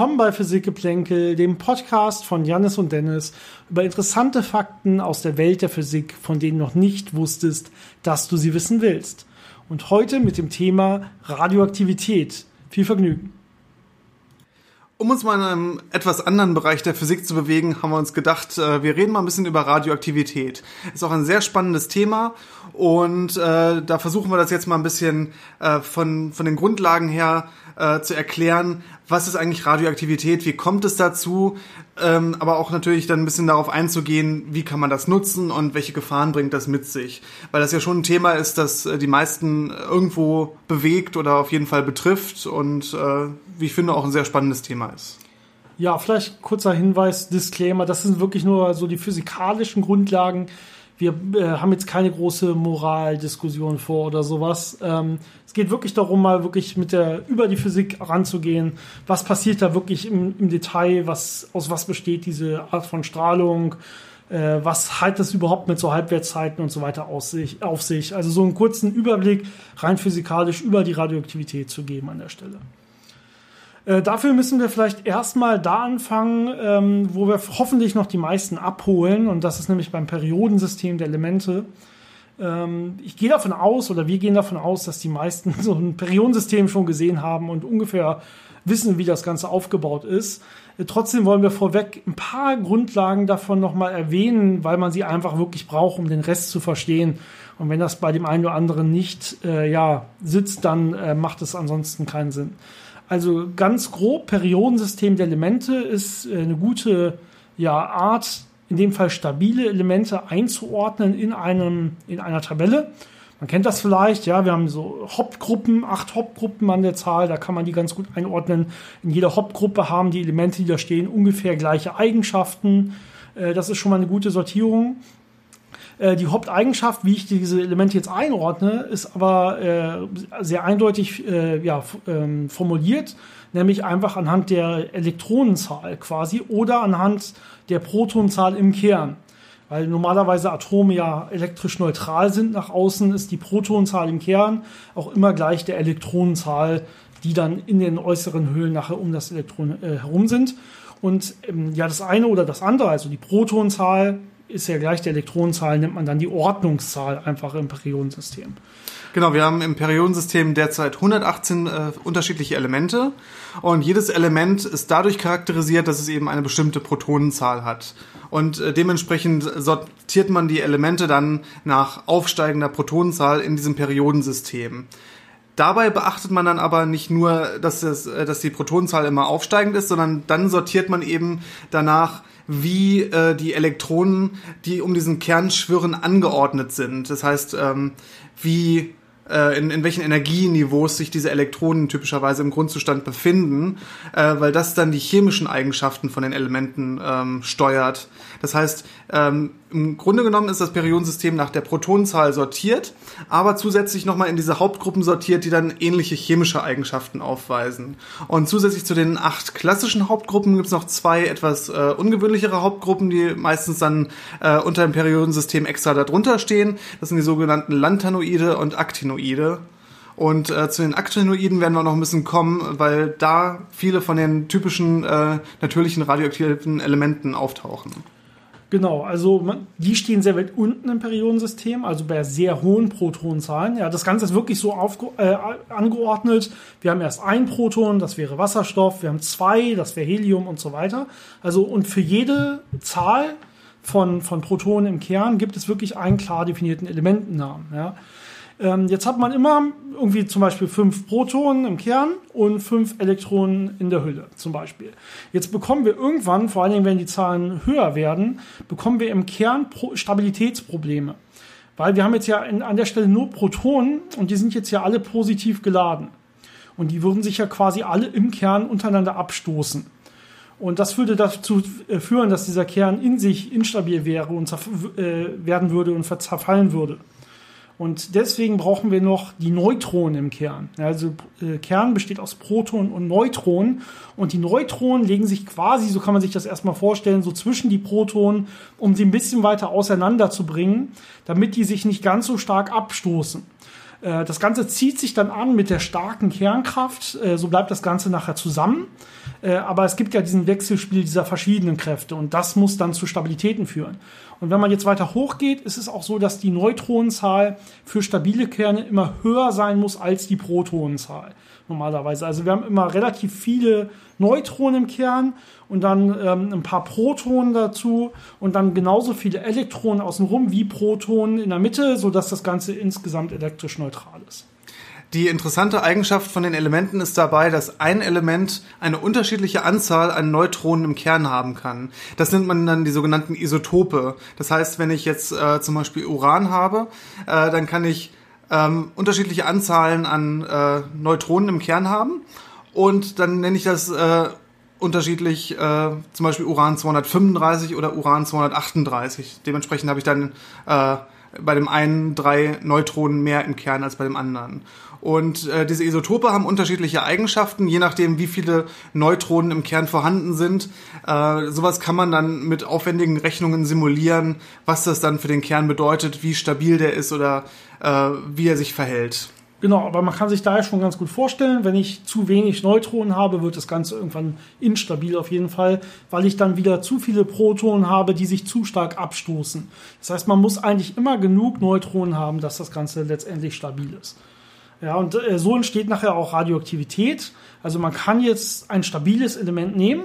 Willkommen bei Physikgeplänkel, dem Podcast von Jannis und Dennis über interessante Fakten aus der Welt der Physik, von denen noch nicht wusstest, dass du sie wissen willst. Und heute mit dem Thema Radioaktivität. Viel Vergnügen. Um uns mal in einem etwas anderen Bereich der Physik zu bewegen, haben wir uns gedacht, äh, wir reden mal ein bisschen über Radioaktivität. Ist auch ein sehr spannendes Thema und äh, da versuchen wir das jetzt mal ein bisschen äh, von, von den Grundlagen her äh, zu erklären, was ist eigentlich Radioaktivität, wie kommt es dazu, ähm, aber auch natürlich dann ein bisschen darauf einzugehen, wie kann man das nutzen und welche Gefahren bringt das mit sich. Weil das ja schon ein Thema ist, das äh, die meisten irgendwo bewegt oder auf jeden Fall betrifft und äh, wie ich finde auch ein sehr spannendes Thema ist. Ja, vielleicht kurzer Hinweis, Disclaimer, das sind wirklich nur so die physikalischen Grundlagen wir äh, haben jetzt keine große Moraldiskussion vor oder sowas. Ähm, es geht wirklich darum, mal wirklich mit der über die Physik ranzugehen. Was passiert da wirklich im, im Detail? Was aus was besteht diese Art von Strahlung? Äh, was hat das überhaupt mit so Halbwertszeiten und so weiter sich, auf sich? Also so einen kurzen Überblick rein physikalisch über die Radioaktivität zu geben an der Stelle. Äh, dafür müssen wir vielleicht erstmal da anfangen, ähm, wo wir hoffentlich noch die meisten abholen. Und das ist nämlich beim Periodensystem der Elemente. Ähm, ich gehe davon aus, oder wir gehen davon aus, dass die meisten so ein Periodensystem schon gesehen haben und ungefähr wissen, wie das Ganze aufgebaut ist. Äh, trotzdem wollen wir vorweg ein paar Grundlagen davon nochmal erwähnen, weil man sie einfach wirklich braucht, um den Rest zu verstehen. Und wenn das bei dem einen oder anderen nicht äh, ja, sitzt, dann äh, macht es ansonsten keinen Sinn. Also ganz grob, Periodensystem der Elemente ist äh, eine gute ja, Art, in dem Fall stabile Elemente einzuordnen in, einem, in einer Tabelle. Man kennt das vielleicht, ja, wir haben so Hauptgruppen, acht Hauptgruppen an der Zahl, da kann man die ganz gut einordnen. In jeder Hauptgruppe haben die Elemente, die da stehen, ungefähr gleiche Eigenschaften. Äh, das ist schon mal eine gute Sortierung. Äh, die Haupteigenschaft, wie ich diese Elemente jetzt einordne, ist aber äh, sehr eindeutig äh, ähm, formuliert, nämlich einfach anhand der Elektronenzahl quasi oder anhand der Protonzahl im Kern. Weil normalerweise Atome ja elektrisch neutral sind nach außen, ist die Protonzahl im Kern auch immer gleich der Elektronenzahl, die dann in den äußeren Höhlen nachher um das Elektron äh, herum sind. Und ähm, ja, das eine oder das andere, also die Protonzahl ist ja gleich der Elektronenzahl, nimmt man dann die Ordnungszahl einfach im Periodensystem. Genau, wir haben im Periodensystem derzeit 118 äh, unterschiedliche Elemente und jedes Element ist dadurch charakterisiert, dass es eben eine bestimmte Protonenzahl hat. Und äh, dementsprechend sortiert man die Elemente dann nach aufsteigender Protonenzahl in diesem Periodensystem. Dabei beachtet man dann aber nicht nur, dass, das, äh, dass die Protonenzahl immer aufsteigend ist, sondern dann sortiert man eben danach, wie äh, die Elektronen, die um diesen Kern schwirren, angeordnet sind. Das heißt, ähm, wie äh, in, in welchen Energieniveaus sich diese Elektronen typischerweise im Grundzustand befinden, äh, weil das dann die chemischen Eigenschaften von den Elementen ähm, steuert. Das heißt, ähm, im Grunde genommen ist das Periodensystem nach der Protonenzahl sortiert, aber zusätzlich nochmal in diese Hauptgruppen sortiert, die dann ähnliche chemische Eigenschaften aufweisen. Und zusätzlich zu den acht klassischen Hauptgruppen gibt es noch zwei etwas äh, ungewöhnlichere Hauptgruppen, die meistens dann äh, unter dem Periodensystem extra darunter stehen. Das sind die sogenannten Lanthanoide und Actinoide. Und äh, zu den Actinoiden werden wir noch ein bisschen kommen, weil da viele von den typischen äh, natürlichen radioaktiven Elementen auftauchen. Genau, also man, die stehen sehr weit unten im Periodensystem, also bei sehr hohen Protonenzahlen. Ja, das Ganze ist wirklich so aufge äh, angeordnet. Wir haben erst ein Proton, das wäre Wasserstoff, wir haben zwei, das wäre Helium und so weiter. Also und für jede Zahl von, von Protonen im Kern gibt es wirklich einen klar definierten Elementennamen. Ja. Ähm, jetzt hat man immer irgendwie zum Beispiel fünf Protonen im Kern und fünf Elektronen in der Hülle zum Beispiel. Jetzt bekommen wir irgendwann, vor allen Dingen wenn die Zahlen höher werden, bekommen wir im Kern Pro Stabilitätsprobleme. Weil wir haben jetzt ja an der Stelle nur Protonen und die sind jetzt ja alle positiv geladen. Und die würden sich ja quasi alle im Kern untereinander abstoßen. Und das würde dazu äh, führen, dass dieser Kern in sich instabil wäre und äh, werden würde und zerfallen würde. Und deswegen brauchen wir noch die Neutronen im Kern. Also äh, Kern besteht aus Protonen und Neutronen. Und die Neutronen legen sich quasi, so kann man sich das erstmal vorstellen, so zwischen die Protonen, um sie ein bisschen weiter auseinander zu bringen, damit die sich nicht ganz so stark abstoßen. Äh, das Ganze zieht sich dann an mit der starken Kernkraft, äh, so bleibt das Ganze nachher zusammen. Äh, aber es gibt ja diesen Wechselspiel dieser verschiedenen Kräfte und das muss dann zu Stabilitäten führen. Und wenn man jetzt weiter hochgeht, ist es auch so, dass die Neutronenzahl für stabile Kerne immer höher sein muss als die Protonenzahl normalerweise. Also wir haben immer relativ viele Neutronen im Kern und dann ähm, ein paar Protonen dazu und dann genauso viele Elektronen außenrum wie Protonen in der Mitte, sodass das Ganze insgesamt elektrisch neutral ist. Die interessante Eigenschaft von den Elementen ist dabei, dass ein Element eine unterschiedliche Anzahl an Neutronen im Kern haben kann. Das nennt man dann die sogenannten Isotope. Das heißt, wenn ich jetzt äh, zum Beispiel Uran habe, äh, dann kann ich ähm, unterschiedliche Anzahlen an äh, Neutronen im Kern haben und dann nenne ich das äh, unterschiedlich, äh, zum Beispiel Uran 235 oder Uran 238. Dementsprechend habe ich dann äh, bei dem einen drei Neutronen mehr im Kern als bei dem anderen. Und äh, diese Isotope haben unterschiedliche Eigenschaften, je nachdem, wie viele Neutronen im Kern vorhanden sind. Äh, sowas kann man dann mit aufwendigen Rechnungen simulieren, was das dann für den Kern bedeutet, wie stabil der ist oder äh, wie er sich verhält. Genau, aber man kann sich daher schon ganz gut vorstellen, wenn ich zu wenig Neutronen habe, wird das Ganze irgendwann instabil auf jeden Fall, weil ich dann wieder zu viele Protonen habe, die sich zu stark abstoßen. Das heißt, man muss eigentlich immer genug Neutronen haben, dass das Ganze letztendlich stabil ist. Ja, und äh, so entsteht nachher auch Radioaktivität. Also man kann jetzt ein stabiles Element nehmen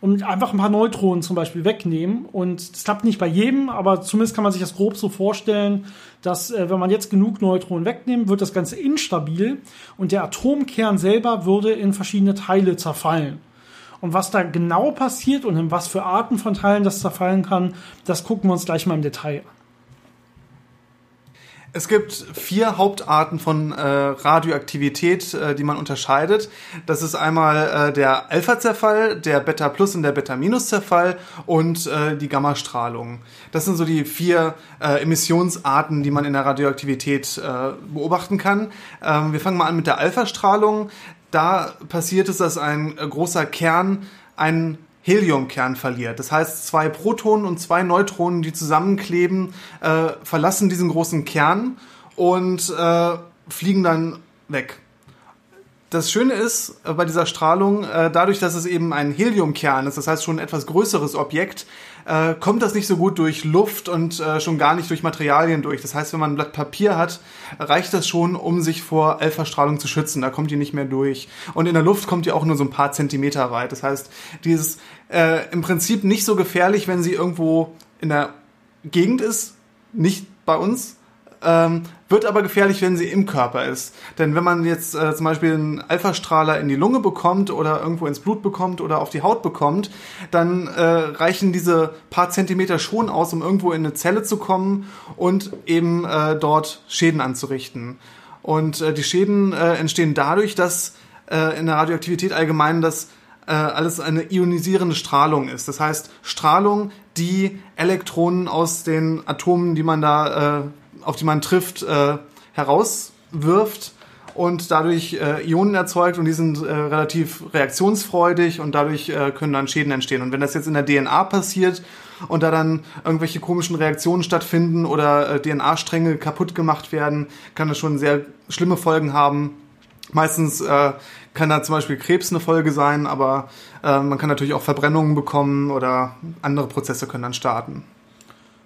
und einfach ein paar Neutronen zum Beispiel wegnehmen. Und das klappt nicht bei jedem, aber zumindest kann man sich das grob so vorstellen, dass äh, wenn man jetzt genug Neutronen wegnimmt, wird das Ganze instabil und der Atomkern selber würde in verschiedene Teile zerfallen. Und was da genau passiert und in was für Arten von Teilen das zerfallen kann, das gucken wir uns gleich mal im Detail an. Es gibt vier Hauptarten von äh, Radioaktivität, äh, die man unterscheidet. Das ist einmal äh, der Alpha-Zerfall, der Beta-Plus und der Beta-Minus-Zerfall und äh, die Gammastrahlung. Das sind so die vier äh, Emissionsarten, die man in der Radioaktivität äh, beobachten kann. Ähm, wir fangen mal an mit der Alpha-Strahlung. Da passiert es, dass ein großer Kern einen Heliumkern verliert. Das heißt, zwei Protonen und zwei Neutronen, die zusammenkleben, äh, verlassen diesen großen Kern und äh, fliegen dann weg. Das Schöne ist äh, bei dieser Strahlung, äh, dadurch, dass es eben ein Heliumkern ist, das heißt schon ein etwas größeres Objekt, äh, kommt das nicht so gut durch Luft und schon gar nicht durch Materialien durch. Das heißt, wenn man ein Blatt Papier hat, reicht das schon, um sich vor Alpha-Strahlung zu schützen. Da kommt die nicht mehr durch. Und in der Luft kommt die auch nur so ein paar Zentimeter weit. Das heißt, die ist im Prinzip nicht so gefährlich, wenn sie irgendwo in der Gegend ist, nicht bei uns, ähm, wird aber gefährlich, wenn sie im Körper ist. Denn wenn man jetzt äh, zum Beispiel einen Alpha-Strahler in die Lunge bekommt oder irgendwo ins Blut bekommt oder auf die Haut bekommt, dann äh, reichen diese paar Zentimeter schon aus, um irgendwo in eine Zelle zu kommen und eben äh, dort Schäden anzurichten. Und äh, die Schäden äh, entstehen dadurch, dass äh, in der Radioaktivität allgemein das äh, alles eine ionisierende Strahlung ist. Das heißt, Strahlung, die Elektronen aus den Atomen, die man da äh, auf die man trifft, äh, herauswirft und dadurch äh, Ionen erzeugt und die sind äh, relativ reaktionsfreudig und dadurch äh, können dann Schäden entstehen. Und wenn das jetzt in der DNA passiert und da dann irgendwelche komischen Reaktionen stattfinden oder äh, DNA-Stränge kaputt gemacht werden, kann das schon sehr schlimme Folgen haben. Meistens äh, kann da zum Beispiel Krebs eine Folge sein, aber äh, man kann natürlich auch Verbrennungen bekommen oder andere Prozesse können dann starten.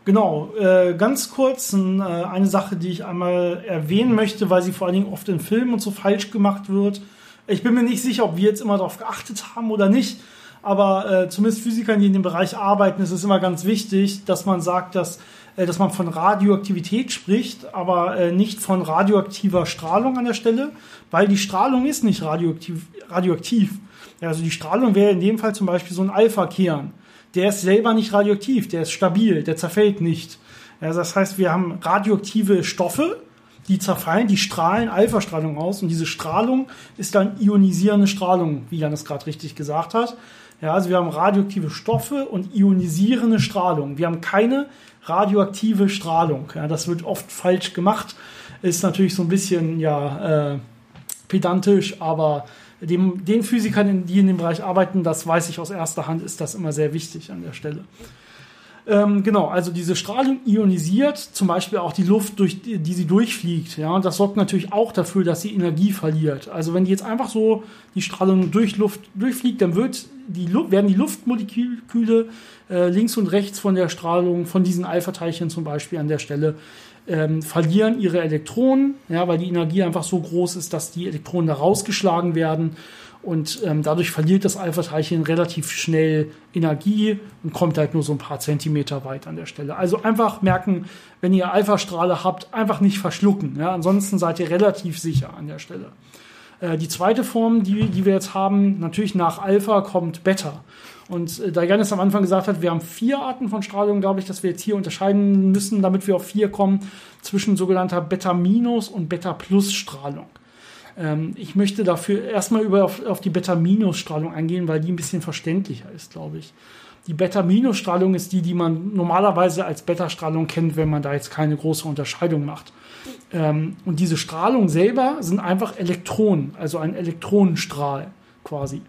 Genau, äh, ganz kurz äh, eine Sache, die ich einmal erwähnen möchte, weil sie vor allen Dingen oft in Filmen und so falsch gemacht wird. Ich bin mir nicht sicher, ob wir jetzt immer darauf geachtet haben oder nicht, aber äh, zumindest Physikern, die in dem Bereich arbeiten, ist es immer ganz wichtig, dass man sagt, dass, äh, dass man von Radioaktivität spricht, aber äh, nicht von radioaktiver Strahlung an der Stelle, weil die Strahlung ist nicht radioaktiv. radioaktiv. Ja, also die Strahlung wäre in dem Fall zum Beispiel so ein Alpha-Kern der ist selber nicht radioaktiv, der ist stabil, der zerfällt nicht. Ja, das heißt, wir haben radioaktive Stoffe, die zerfallen, die strahlen Alpha-Strahlung aus und diese Strahlung ist dann ionisierende Strahlung, wie Jan es gerade richtig gesagt hat. Ja, also wir haben radioaktive Stoffe und ionisierende Strahlung. Wir haben keine radioaktive Strahlung. Ja, das wird oft falsch gemacht. Ist natürlich so ein bisschen ja äh, pedantisch, aber dem, den Physikern, die in dem Bereich arbeiten, das weiß ich aus erster Hand, ist das immer sehr wichtig an der Stelle. Ähm, genau, also diese Strahlung ionisiert zum Beispiel auch die Luft, durch die, die sie durchfliegt. Ja, und das sorgt natürlich auch dafür, dass sie Energie verliert. Also wenn die jetzt einfach so die Strahlung durch Luft durchfliegt, dann wird die, werden die Luftmoleküle äh, links und rechts von der Strahlung, von diesen Alpha-Teilchen zum Beispiel an der Stelle, ähm, verlieren ihre Elektronen, ja, weil die Energie einfach so groß ist, dass die Elektronen da rausgeschlagen werden und ähm, dadurch verliert das Alpha-Teilchen relativ schnell Energie und kommt halt nur so ein paar Zentimeter weit an der Stelle. Also einfach merken, wenn ihr Alpha-Strahle habt, einfach nicht verschlucken. Ja? Ansonsten seid ihr relativ sicher an der Stelle. Äh, die zweite Form, die, die wir jetzt haben, natürlich nach Alpha kommt Beta. Und äh, da Janis am Anfang gesagt hat, wir haben vier Arten von Strahlung, glaube ich, dass wir jetzt hier unterscheiden müssen, damit wir auf vier kommen, zwischen sogenannter Beta-Minus- und Beta-Plus-Strahlung. Ähm, ich möchte dafür erstmal über auf, auf die Beta-Minus-Strahlung eingehen, weil die ein bisschen verständlicher ist, glaube ich. Die Beta-Minus-Strahlung ist die, die man normalerweise als Beta-Strahlung kennt, wenn man da jetzt keine große Unterscheidung macht. Ähm, und diese Strahlung selber sind einfach Elektronen, also ein Elektronenstrahl quasi.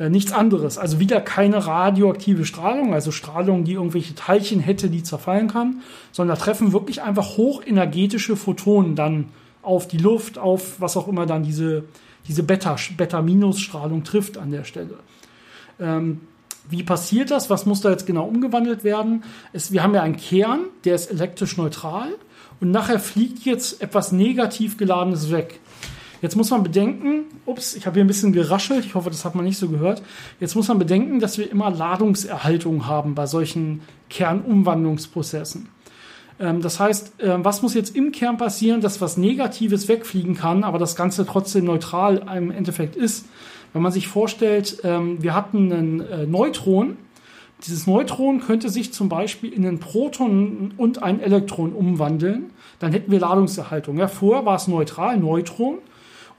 Äh, nichts anderes. Also wieder keine radioaktive Strahlung, also Strahlung, die irgendwelche Teilchen hätte, die zerfallen kann, sondern da treffen wirklich einfach hochenergetische Photonen dann auf die Luft, auf was auch immer dann diese, diese Beta-Minus-Strahlung trifft an der Stelle. Ähm, wie passiert das? Was muss da jetzt genau umgewandelt werden? Es, wir haben ja einen Kern, der ist elektrisch neutral und nachher fliegt jetzt etwas negativ geladenes weg. Jetzt muss man bedenken, ups, ich habe hier ein bisschen geraschelt, ich hoffe, das hat man nicht so gehört. Jetzt muss man bedenken, dass wir immer Ladungserhaltung haben bei solchen Kernumwandlungsprozessen. Ähm, das heißt, äh, was muss jetzt im Kern passieren, dass was Negatives wegfliegen kann, aber das Ganze trotzdem neutral im Endeffekt ist? Wenn man sich vorstellt, ähm, wir hatten einen äh, Neutron, dieses Neutron könnte sich zum Beispiel in einen Proton und ein Elektron umwandeln. Dann hätten wir Ladungserhaltung. Ja, vorher war es neutral, Neutron.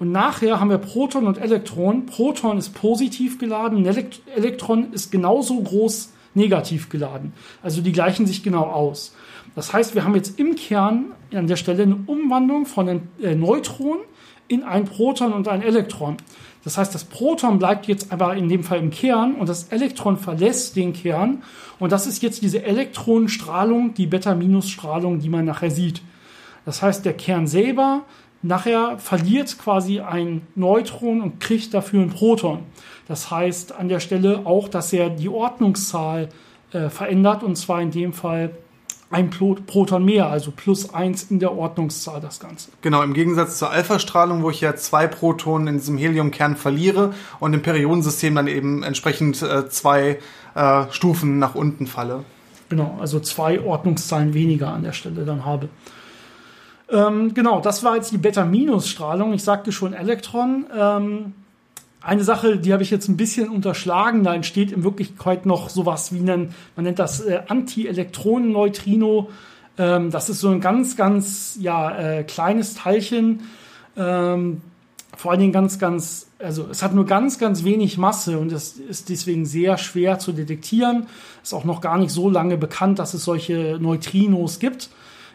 Und nachher haben wir Proton und Elektron. Proton ist positiv geladen, Elektron ist genauso groß negativ geladen. Also die gleichen sich genau aus. Das heißt, wir haben jetzt im Kern an der Stelle eine Umwandlung von einem äh, Neutron in ein Proton und ein Elektron. Das heißt, das Proton bleibt jetzt aber in dem Fall im Kern und das Elektron verlässt den Kern. Und das ist jetzt diese Elektronenstrahlung, die Beta-Minus-Strahlung, die man nachher sieht. Das heißt, der Kern selber nachher verliert quasi ein Neutron und kriegt dafür ein Proton. Das heißt an der Stelle auch, dass er die Ordnungszahl äh, verändert und zwar in dem Fall ein Proton mehr, also plus eins in der Ordnungszahl das Ganze. Genau, im Gegensatz zur Alpha-Strahlung, wo ich ja zwei Protonen in diesem Heliumkern verliere und im Periodensystem dann eben entsprechend äh, zwei äh, Stufen nach unten falle. Genau, also zwei Ordnungszahlen weniger an der Stelle dann habe. Ähm, genau, das war jetzt die Beta-Minus-Strahlung. Ich sagte schon Elektron. Ähm, eine Sache, die habe ich jetzt ein bisschen unterschlagen, da entsteht in Wirklichkeit noch sowas wie ein, man nennt das äh, Anti-Elektronen-Neutrino. Ähm, das ist so ein ganz, ganz ja, äh, kleines Teilchen. Ähm, vor allen Dingen ganz, ganz, also es hat nur ganz, ganz wenig Masse und es ist deswegen sehr schwer zu detektieren. Ist auch noch gar nicht so lange bekannt, dass es solche Neutrinos gibt.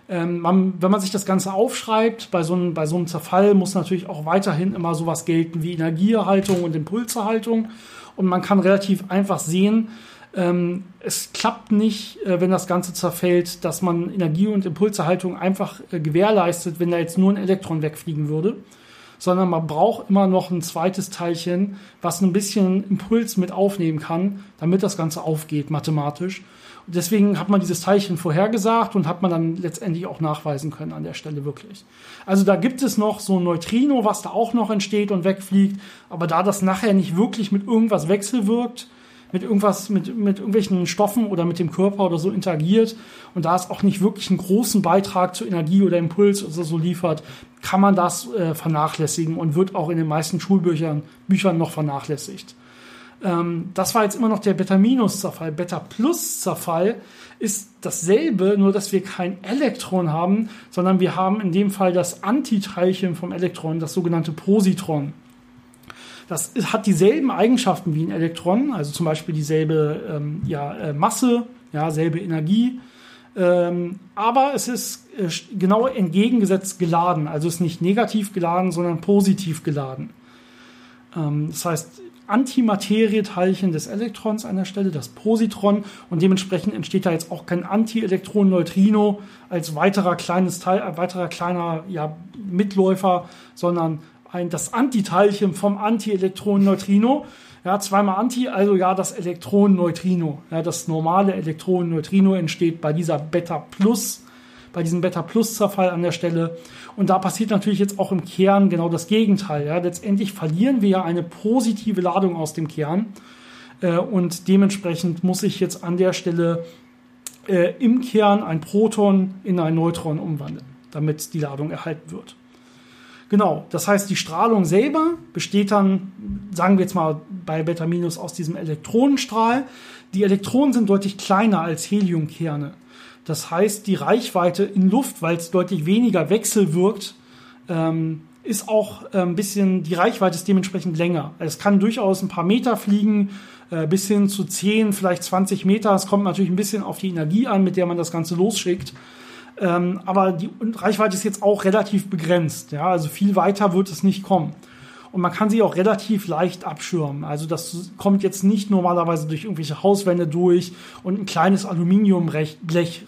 Ähm, man, wenn man sich das Ganze aufschreibt, bei so, einem, bei so einem Zerfall muss natürlich auch weiterhin immer sowas gelten wie Energieerhaltung und Impulserhaltung. Und man kann relativ einfach sehen, ähm, es klappt nicht, äh, wenn das Ganze zerfällt, dass man Energie- und Impulserhaltung einfach äh, gewährleistet, wenn da jetzt nur ein Elektron wegfliegen würde. Sondern man braucht immer noch ein zweites Teilchen, was ein bisschen Impuls mit aufnehmen kann, damit das Ganze aufgeht mathematisch deswegen hat man dieses Teilchen vorhergesagt und hat man dann letztendlich auch nachweisen können an der Stelle wirklich. Also da gibt es noch so ein Neutrino, was da auch noch entsteht und wegfliegt, aber da das nachher nicht wirklich mit irgendwas wechselwirkt, mit irgendwas, mit, mit irgendwelchen Stoffen oder mit dem Körper oder so interagiert und da es auch nicht wirklich einen großen Beitrag zur Energie oder Impuls oder so liefert, kann man das äh, vernachlässigen und wird auch in den meisten Schulbüchern Büchern noch vernachlässigt. Ähm, das war jetzt immer noch der Beta-Minus-Zerfall. Beta-Plus-Zerfall ist dasselbe, nur dass wir kein Elektron haben, sondern wir haben in dem Fall das Antiteilchen vom Elektron, das sogenannte Positron. Das hat dieselben Eigenschaften wie ein Elektron, also zum Beispiel dieselbe ähm, ja, äh, Masse, ja, selbe Energie. Ähm, aber es ist äh, genau entgegengesetzt geladen. Also ist nicht negativ geladen, sondern positiv geladen. Ähm, das heißt, Antimaterieteilchen des Elektrons an der Stelle, das Positron, und dementsprechend entsteht da jetzt auch kein Antielektron-Neutrino als weiterer kleines Teil, äh, weiterer kleiner ja, Mitläufer, sondern ein, das Antiteilchen vom Antielektron-Neutrino. Ja, zweimal Anti, also ja, das Elektron-Neutrino. Ja, das normale Elektron-Neutrino entsteht bei dieser Beta-Plus, bei diesem Beta-Plus-Zerfall an der Stelle. Und da passiert natürlich jetzt auch im Kern genau das Gegenteil. Ja. Letztendlich verlieren wir ja eine positive Ladung aus dem Kern. Äh, und dementsprechend muss ich jetzt an der Stelle äh, im Kern ein Proton in ein Neutron umwandeln, damit die Ladung erhalten wird. Genau, das heißt, die Strahlung selber besteht dann, sagen wir jetzt mal bei Beta Minus aus diesem Elektronenstrahl. Die Elektronen sind deutlich kleiner als Heliumkerne. Das heißt, die Reichweite in Luft, weil es deutlich weniger Wechsel wirkt, ähm, ist auch ein bisschen, die Reichweite ist dementsprechend länger. Es kann durchaus ein paar Meter fliegen, äh, bis hin zu 10, vielleicht 20 Meter. Es kommt natürlich ein bisschen auf die Energie an, mit der man das Ganze losschickt. Ähm, aber die Reichweite ist jetzt auch relativ begrenzt. Ja? Also viel weiter wird es nicht kommen und man kann sie auch relativ leicht abschirmen. Also das kommt jetzt nicht normalerweise durch irgendwelche Hauswände durch und ein kleines Aluminiumblech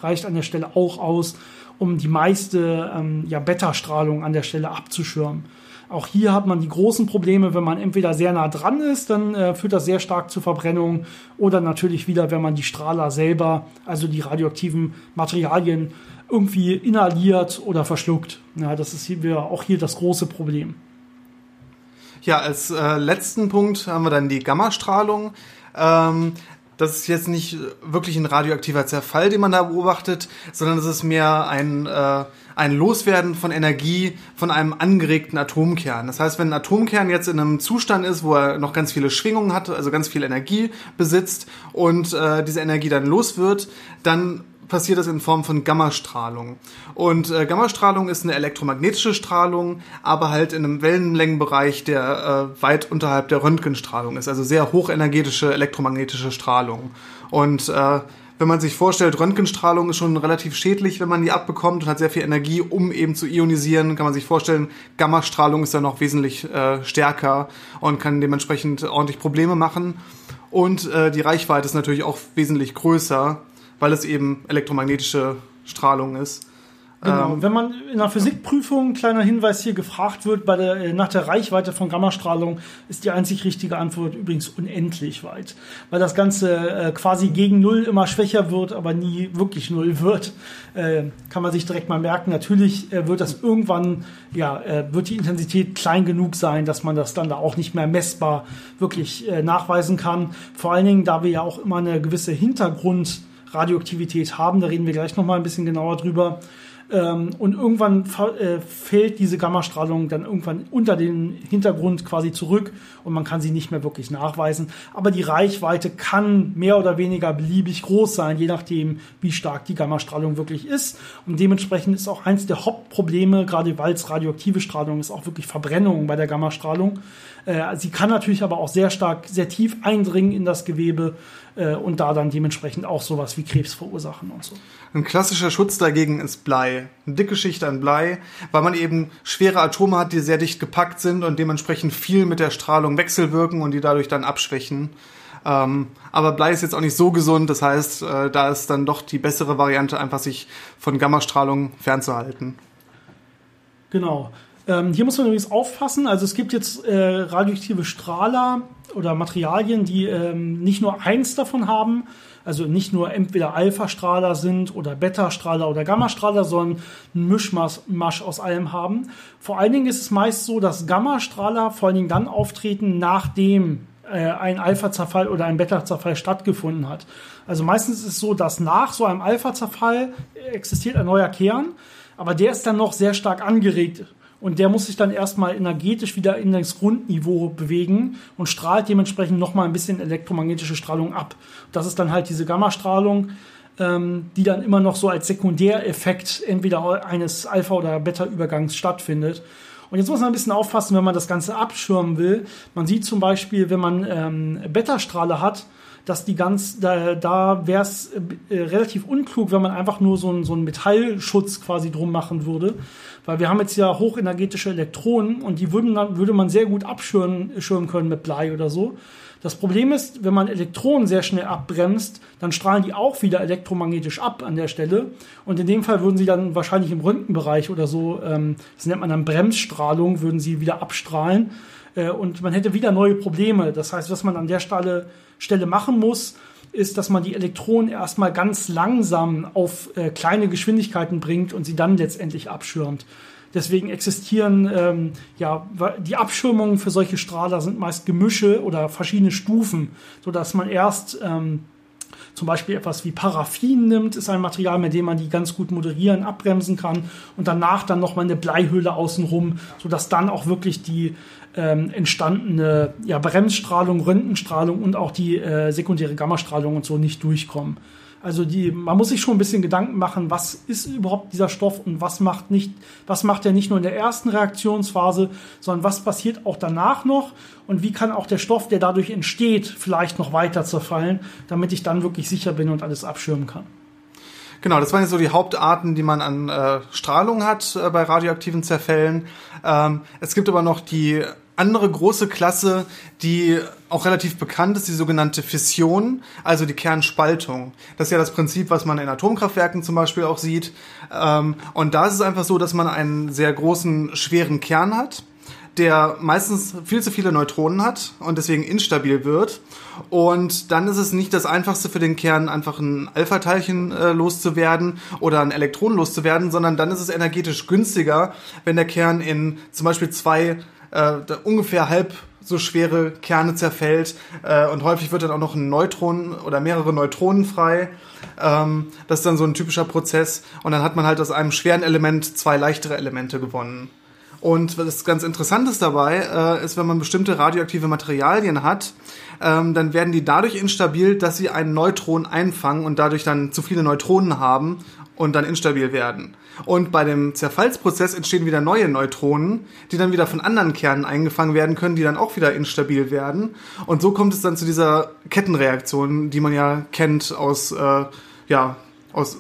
reicht an der Stelle auch aus, um die meiste ähm, ja, Beta-Strahlung an der Stelle abzuschirmen. Auch hier hat man die großen Probleme, wenn man entweder sehr nah dran ist, dann äh, führt das sehr stark zu Verbrennung oder natürlich wieder, wenn man die Strahler selber, also die radioaktiven Materialien, irgendwie inhaliert oder verschluckt. Ja, das ist hier auch hier das große Problem. Ja, als äh, letzten Punkt haben wir dann die Gammastrahlung. Ähm, das ist jetzt nicht wirklich ein radioaktiver Zerfall, den man da beobachtet, sondern es ist mehr ein, äh, ein Loswerden von Energie von einem angeregten Atomkern. Das heißt, wenn ein Atomkern jetzt in einem Zustand ist, wo er noch ganz viele Schwingungen hat, also ganz viel Energie besitzt und äh, diese Energie dann los wird, dann passiert das in Form von Gammastrahlung. Und äh, Gammastrahlung ist eine elektromagnetische Strahlung, aber halt in einem Wellenlängenbereich, der äh, weit unterhalb der Röntgenstrahlung ist. Also sehr hochenergetische elektromagnetische Strahlung. Und äh, wenn man sich vorstellt, Röntgenstrahlung ist schon relativ schädlich, wenn man die abbekommt und hat sehr viel Energie, um eben zu ionisieren, kann man sich vorstellen, Gammastrahlung ist dann noch wesentlich äh, stärker und kann dementsprechend ordentlich Probleme machen. Und äh, die Reichweite ist natürlich auch wesentlich größer weil es eben elektromagnetische Strahlung ist. Genau. Ähm, Wenn man in der Physikprüfung, kleiner Hinweis hier, gefragt wird, bei der, äh, nach der Reichweite von Gammastrahlung, ist die einzig richtige Antwort übrigens unendlich weit. Weil das Ganze äh, quasi gegen Null immer schwächer wird, aber nie wirklich Null wird. Äh, kann man sich direkt mal merken. Natürlich äh, wird das irgendwann, ja, äh, wird die Intensität klein genug sein, dass man das dann da auch nicht mehr messbar wirklich äh, nachweisen kann. Vor allen Dingen, da wir ja auch immer eine gewisse Hintergrund Radioaktivität haben. Da reden wir gleich nochmal ein bisschen genauer drüber. Ähm, und irgendwann äh, fällt diese Gammastrahlung dann irgendwann unter den Hintergrund quasi zurück und man kann sie nicht mehr wirklich nachweisen. Aber die Reichweite kann mehr oder weniger beliebig groß sein, je nachdem, wie stark die Gammastrahlung wirklich ist. Und dementsprechend ist auch eins der Hauptprobleme, gerade weil es radioaktive Strahlung ist, auch wirklich Verbrennung bei der Gammastrahlung. Äh, sie kann natürlich aber auch sehr stark, sehr tief eindringen in das Gewebe äh, und da dann dementsprechend auch sowas wie Krebs verursachen und so. Ein klassischer Schutz dagegen ist Blei. Eine dicke Schicht an Blei, weil man eben schwere Atome hat, die sehr dicht gepackt sind und dementsprechend viel mit der Strahlung wechselwirken und die dadurch dann abschwächen. Ähm, aber Blei ist jetzt auch nicht so gesund, das heißt, äh, da ist dann doch die bessere Variante, einfach sich von Gammastrahlung fernzuhalten. Genau. Ähm, hier muss man übrigens aufpassen. Also es gibt jetzt äh, radioaktive Strahler oder Materialien, die ähm, nicht nur eins davon haben, also nicht nur entweder Alpha-Strahler sind oder Beta-Strahler oder Gamma-Strahler, sondern ein Mischmasch aus allem haben. Vor allen Dingen ist es meist so, dass Gamma-Strahler vor allen Dingen dann auftreten, nachdem äh, ein Alpha-Zerfall oder ein Beta-Zerfall stattgefunden hat. Also meistens ist es so, dass nach so einem Alpha-Zerfall existiert ein neuer Kern, aber der ist dann noch sehr stark angeregt und der muss sich dann erstmal energetisch wieder in das Grundniveau bewegen und strahlt dementsprechend nochmal ein bisschen elektromagnetische Strahlung ab. Das ist dann halt diese Gammastrahlung, ähm, die dann immer noch so als Sekundäreffekt entweder eines Alpha- oder Beta-Übergangs stattfindet. Und jetzt muss man ein bisschen aufpassen, wenn man das Ganze abschirmen will. Man sieht zum Beispiel, wenn man ähm, Beta-Strahle hat, dass die ganz, da, da wäre es äh, relativ unklug, wenn man einfach nur so, ein, so einen Metallschutz quasi drum machen würde. Weil wir haben jetzt ja hochenergetische Elektronen und die würden dann, würde man sehr gut abschirmen schirmen können mit Blei oder so. Das Problem ist, wenn man Elektronen sehr schnell abbremst, dann strahlen die auch wieder elektromagnetisch ab an der Stelle. Und in dem Fall würden sie dann wahrscheinlich im Röntgenbereich oder so, ähm, das nennt man dann Bremsstrahlung, würden sie wieder abstrahlen. Äh, und man hätte wieder neue Probleme. Das heißt, was man an der Stelle, machen muss, ist, dass man die Elektronen erstmal ganz langsam auf äh, kleine Geschwindigkeiten bringt und sie dann letztendlich abschirmt. Deswegen existieren ähm, ja die Abschirmungen für solche Strahler sind meist Gemische oder verschiedene Stufen, so dass man erst ähm, zum Beispiel etwas wie Paraffin nimmt, ist ein Material, mit dem man die ganz gut moderieren, abbremsen kann und danach dann nochmal eine Bleihülle außenrum, sodass dann auch wirklich die ähm, entstandene ja, Bremsstrahlung, Röntgenstrahlung und auch die äh, sekundäre Gammastrahlung und so nicht durchkommen. Also die, man muss sich schon ein bisschen Gedanken machen, was ist überhaupt dieser Stoff und was macht nicht, was macht er nicht nur in der ersten Reaktionsphase, sondern was passiert auch danach noch und wie kann auch der Stoff, der dadurch entsteht, vielleicht noch weiter zerfallen, damit ich dann wirklich sicher bin und alles abschirmen kann. Genau, das waren jetzt so die Hauptarten, die man an äh, Strahlung hat äh, bei radioaktiven Zerfällen. Ähm, es gibt aber noch die andere große Klasse, die auch relativ bekannt ist, die sogenannte Fission, also die Kernspaltung. Das ist ja das Prinzip, was man in Atomkraftwerken zum Beispiel auch sieht. Ähm, und da ist es einfach so, dass man einen sehr großen, schweren Kern hat der meistens viel zu viele Neutronen hat und deswegen instabil wird. Und dann ist es nicht das Einfachste für den Kern, einfach ein Alpha-Teilchen äh, loszuwerden oder ein Elektron loszuwerden, sondern dann ist es energetisch günstiger, wenn der Kern in zum Beispiel zwei äh, ungefähr halb so schwere Kerne zerfällt äh, und häufig wird dann auch noch ein Neutron oder mehrere Neutronen frei. Ähm, das ist dann so ein typischer Prozess und dann hat man halt aus einem schweren Element zwei leichtere Elemente gewonnen. Und was ganz Interessantes dabei äh, ist, wenn man bestimmte radioaktive Materialien hat, ähm, dann werden die dadurch instabil, dass sie einen Neutron einfangen und dadurch dann zu viele Neutronen haben und dann instabil werden. Und bei dem Zerfallsprozess entstehen wieder neue Neutronen, die dann wieder von anderen Kernen eingefangen werden können, die dann auch wieder instabil werden. Und so kommt es dann zu dieser Kettenreaktion, die man ja kennt aus, äh, ja, aus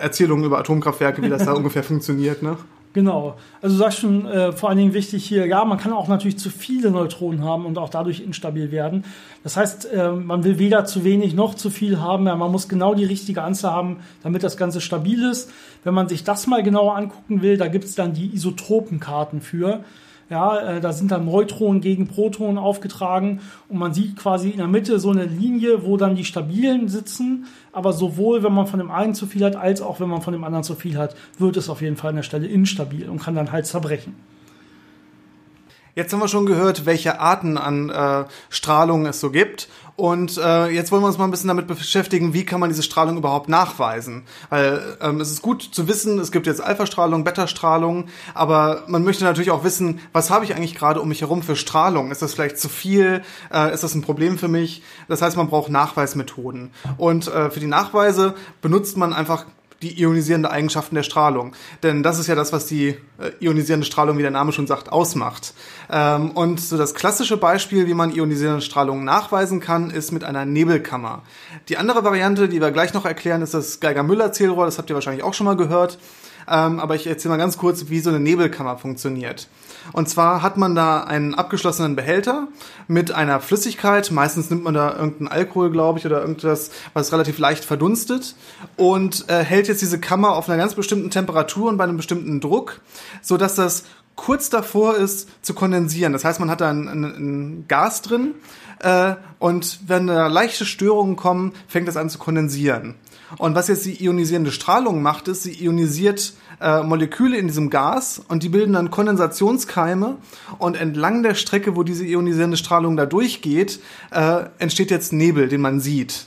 Erzählungen über Atomkraftwerke, wie das da ungefähr funktioniert. Ne? Genau. Also du sagst schon äh, vor allen Dingen wichtig hier, ja, man kann auch natürlich zu viele Neutronen haben und auch dadurch instabil werden. Das heißt, äh, man will weder zu wenig noch zu viel haben. Ja, man muss genau die richtige Anzahl haben, damit das Ganze stabil ist. Wenn man sich das mal genauer angucken will, da gibt es dann die Isotopenkarten für. Ja, äh, da sind dann Neutronen gegen Protonen aufgetragen und man sieht quasi in der Mitte so eine Linie, wo dann die stabilen sitzen. Aber sowohl, wenn man von dem einen zu viel hat, als auch wenn man von dem anderen zu viel hat, wird es auf jeden Fall an der Stelle instabil und kann dann halt zerbrechen. Jetzt haben wir schon gehört, welche Arten an äh, Strahlung es so gibt. Und äh, jetzt wollen wir uns mal ein bisschen damit beschäftigen, wie kann man diese Strahlung überhaupt nachweisen. Weil ähm, es ist gut zu wissen, es gibt jetzt Alpha-Strahlung, Beta-Strahlung, aber man möchte natürlich auch wissen, was habe ich eigentlich gerade um mich herum für Strahlung? Ist das vielleicht zu viel? Äh, ist das ein Problem für mich? Das heißt, man braucht Nachweismethoden. Und äh, für die Nachweise benutzt man einfach die ionisierende Eigenschaften der Strahlung. Denn das ist ja das, was die äh, ionisierende Strahlung, wie der Name schon sagt, ausmacht. Ähm, und so das klassische Beispiel, wie man ionisierende Strahlung nachweisen kann, ist mit einer Nebelkammer. Die andere Variante, die wir gleich noch erklären, ist das Geiger-Müller-Zählrohr. Das habt ihr wahrscheinlich auch schon mal gehört. Ähm, aber ich erzähle mal ganz kurz, wie so eine Nebelkammer funktioniert. Und zwar hat man da einen abgeschlossenen Behälter mit einer Flüssigkeit. Meistens nimmt man da irgendeinen Alkohol, glaube ich, oder irgendwas, was relativ leicht verdunstet und äh, hält jetzt diese Kammer auf einer ganz bestimmten Temperatur und bei einem bestimmten Druck, so dass das kurz davor ist zu kondensieren. Das heißt, man hat da ein, ein, ein Gas drin äh, und wenn da leichte Störungen kommen, fängt das an zu kondensieren. Und was jetzt die ionisierende Strahlung macht, ist, sie ionisiert äh, Moleküle in diesem Gas und die bilden dann Kondensationskeime und entlang der Strecke, wo diese ionisierende Strahlung da durchgeht, äh, entsteht jetzt Nebel, den man sieht.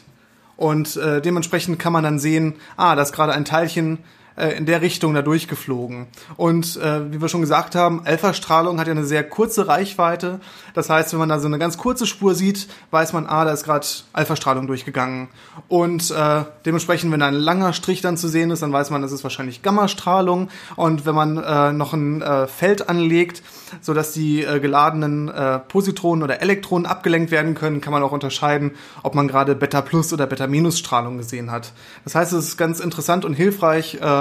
Und äh, dementsprechend kann man dann sehen, ah, da ist gerade ein Teilchen äh, in der Richtung da durchgeflogen. Und äh, wie wir schon gesagt haben, Alpha-Strahlung hat ja eine sehr kurze Reichweite. Das heißt, wenn man da so eine ganz kurze Spur sieht, weiß man, ah, da ist gerade Alpha-Strahlung durchgegangen. Und äh, dementsprechend, wenn da ein langer Strich dann zu sehen ist, dann weiß man, das ist wahrscheinlich Gamma-Strahlung. Und wenn man äh, noch ein äh, Feld anlegt, so dass die äh, geladenen äh, Positronen oder Elektronen abgelenkt werden können, kann man auch unterscheiden, ob man gerade Beta-Plus oder Beta-Minus-Strahlung gesehen hat. Das heißt, es ist ganz interessant und hilfreich, äh,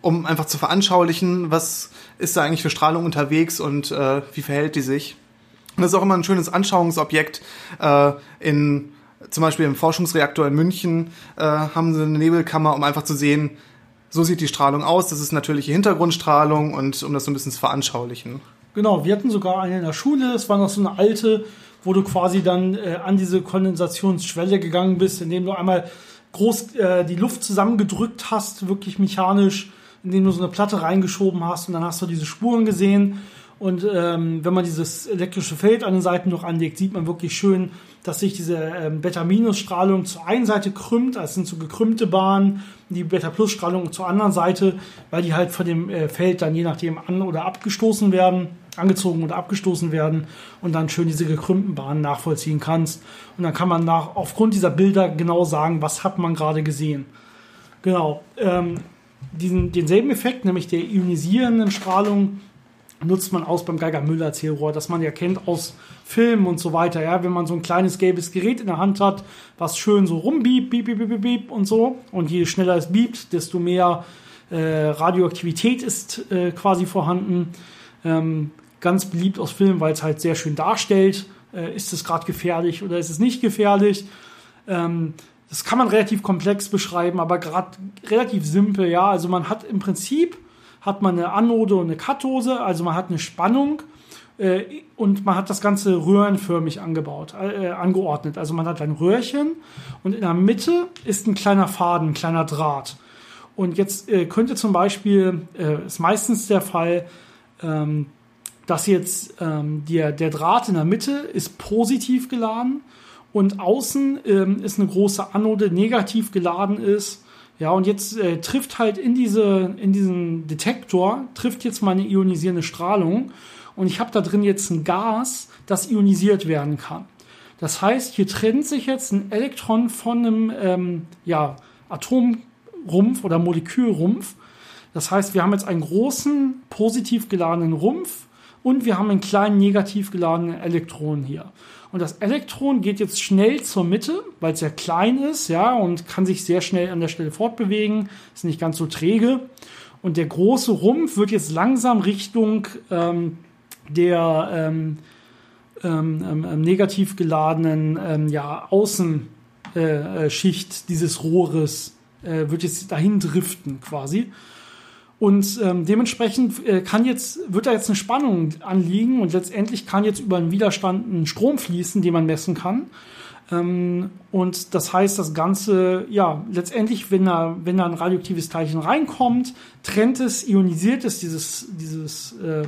um einfach zu veranschaulichen, was ist da eigentlich für Strahlung unterwegs und äh, wie verhält die sich. Und das ist auch immer ein schönes Anschauungsobjekt äh, in zum Beispiel im Forschungsreaktor in München äh, haben sie eine Nebelkammer, um einfach zu sehen, so sieht die Strahlung aus, das ist natürliche Hintergrundstrahlung und um das so ein bisschen zu veranschaulichen. Genau, wir hatten sogar eine in der Schule, es war noch so eine alte, wo du quasi dann äh, an diese Kondensationsschwelle gegangen bist, indem du einmal groß äh, die Luft zusammengedrückt hast, wirklich mechanisch, indem du so eine Platte reingeschoben hast und dann hast du diese Spuren gesehen. Und ähm, wenn man dieses elektrische Feld an den Seiten noch anlegt, sieht man wirklich schön, dass sich diese ähm, Beta-Minus-Strahlung zur einen Seite krümmt, also sind so gekrümmte Bahnen, die Beta-Plus-Strahlung zur anderen Seite, weil die halt von dem äh, Feld dann je nachdem an- oder abgestoßen werden angezogen und abgestoßen werden und dann schön diese gekrümmten Bahnen nachvollziehen kannst. Und dann kann man nach, aufgrund dieser Bilder genau sagen, was hat man gerade gesehen. Genau. Ähm, diesen, denselben Effekt, nämlich der ionisierenden Strahlung, nutzt man aus beim Geiger-Müller-Zählrohr, das man ja kennt aus Filmen und so weiter. Ja, wenn man so ein kleines gelbes Gerät in der Hand hat, was schön so rumbiebt, biep, biep, biep, biep und so. Und je schneller es biebt, desto mehr äh, Radioaktivität ist äh, quasi vorhanden. Ähm, ganz beliebt aus Filmen, weil es halt sehr schön darstellt, äh, ist es gerade gefährlich oder ist es nicht gefährlich. Ähm, das kann man relativ komplex beschreiben, aber gerade relativ simpel, ja. Also man hat im Prinzip hat man eine Anode und eine Kathode, also man hat eine Spannung äh, und man hat das Ganze röhrenförmig angebaut, äh, angeordnet. Also man hat ein Röhrchen und in der Mitte ist ein kleiner Faden, ein kleiner Draht. Und jetzt äh, könnte zum Beispiel, äh, ist meistens der Fall, ähm, dass jetzt ähm, der, der Draht in der Mitte ist positiv geladen und außen ähm, ist eine große Anode negativ geladen ist. Ja, und jetzt äh, trifft halt in, diese, in diesen Detektor, trifft jetzt meine ionisierende Strahlung und ich habe da drin jetzt ein Gas, das ionisiert werden kann. Das heißt, hier trennt sich jetzt ein Elektron von einem ähm, ja, Atomrumpf oder Molekülrumpf. Das heißt, wir haben jetzt einen großen positiv geladenen Rumpf und wir haben einen kleinen negativ geladenen Elektron hier. Und das Elektron geht jetzt schnell zur Mitte, weil es ja klein ist, ja, und kann sich sehr schnell an der Stelle fortbewegen, ist nicht ganz so träge. Und der große Rumpf wird jetzt langsam Richtung ähm, der ähm, ähm, ähm, ähm negativ geladenen ähm, ja, Außenschicht äh, äh dieses Rohres, äh, wird jetzt dahin driften quasi. Und ähm, dementsprechend äh, kann jetzt, wird da jetzt eine Spannung anliegen und letztendlich kann jetzt über einen Widerstand ein Strom fließen, den man messen kann. Ähm, und das heißt, das Ganze, ja, letztendlich, wenn da, wenn da ein radioaktives Teilchen reinkommt, trennt es, ionisiert es dieses, dieses, äh,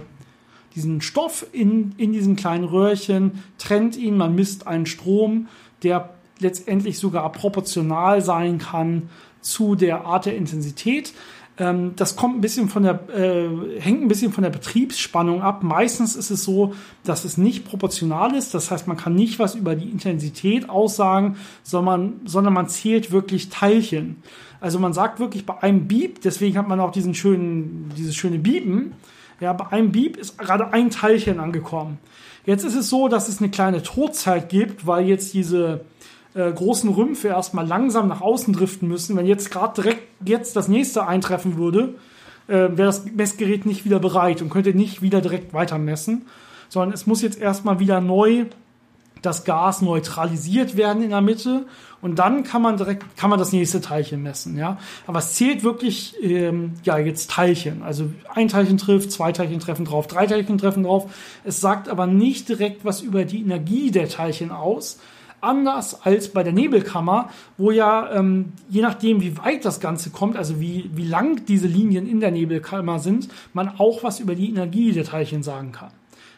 diesen Stoff in, in diesem kleinen Röhrchen, trennt ihn, man misst einen Strom, der letztendlich sogar proportional sein kann zu der Art der Intensität. Ähm, das kommt ein bisschen von der, äh, hängt ein bisschen von der Betriebsspannung ab. Meistens ist es so, dass es nicht proportional ist. Das heißt, man kann nicht was über die Intensität aussagen, sondern, sondern man zählt wirklich Teilchen. Also man sagt wirklich bei einem Beep, deswegen hat man auch diesen schönen, dieses schöne Biepen. Ja, bei einem Beep ist gerade ein Teilchen angekommen. Jetzt ist es so, dass es eine kleine Todzeit gibt, weil jetzt diese äh, großen Rümpfe erstmal langsam nach außen driften müssen. Wenn jetzt gerade direkt jetzt das nächste eintreffen würde, äh, wäre das Messgerät nicht wieder bereit und könnte nicht wieder direkt weiter messen, sondern es muss jetzt erstmal wieder neu das Gas neutralisiert werden in der Mitte und dann kann man direkt kann man das nächste Teilchen messen, ja. Aber es zählt wirklich ähm, ja jetzt Teilchen, also ein Teilchen trifft, zwei Teilchen treffen drauf, drei Teilchen treffen drauf. Es sagt aber nicht direkt was über die Energie der Teilchen aus, Anders als bei der Nebelkammer, wo ja ähm, je nachdem, wie weit das Ganze kommt, also wie, wie lang diese Linien in der Nebelkammer sind, man auch was über die Energie der Teilchen sagen kann.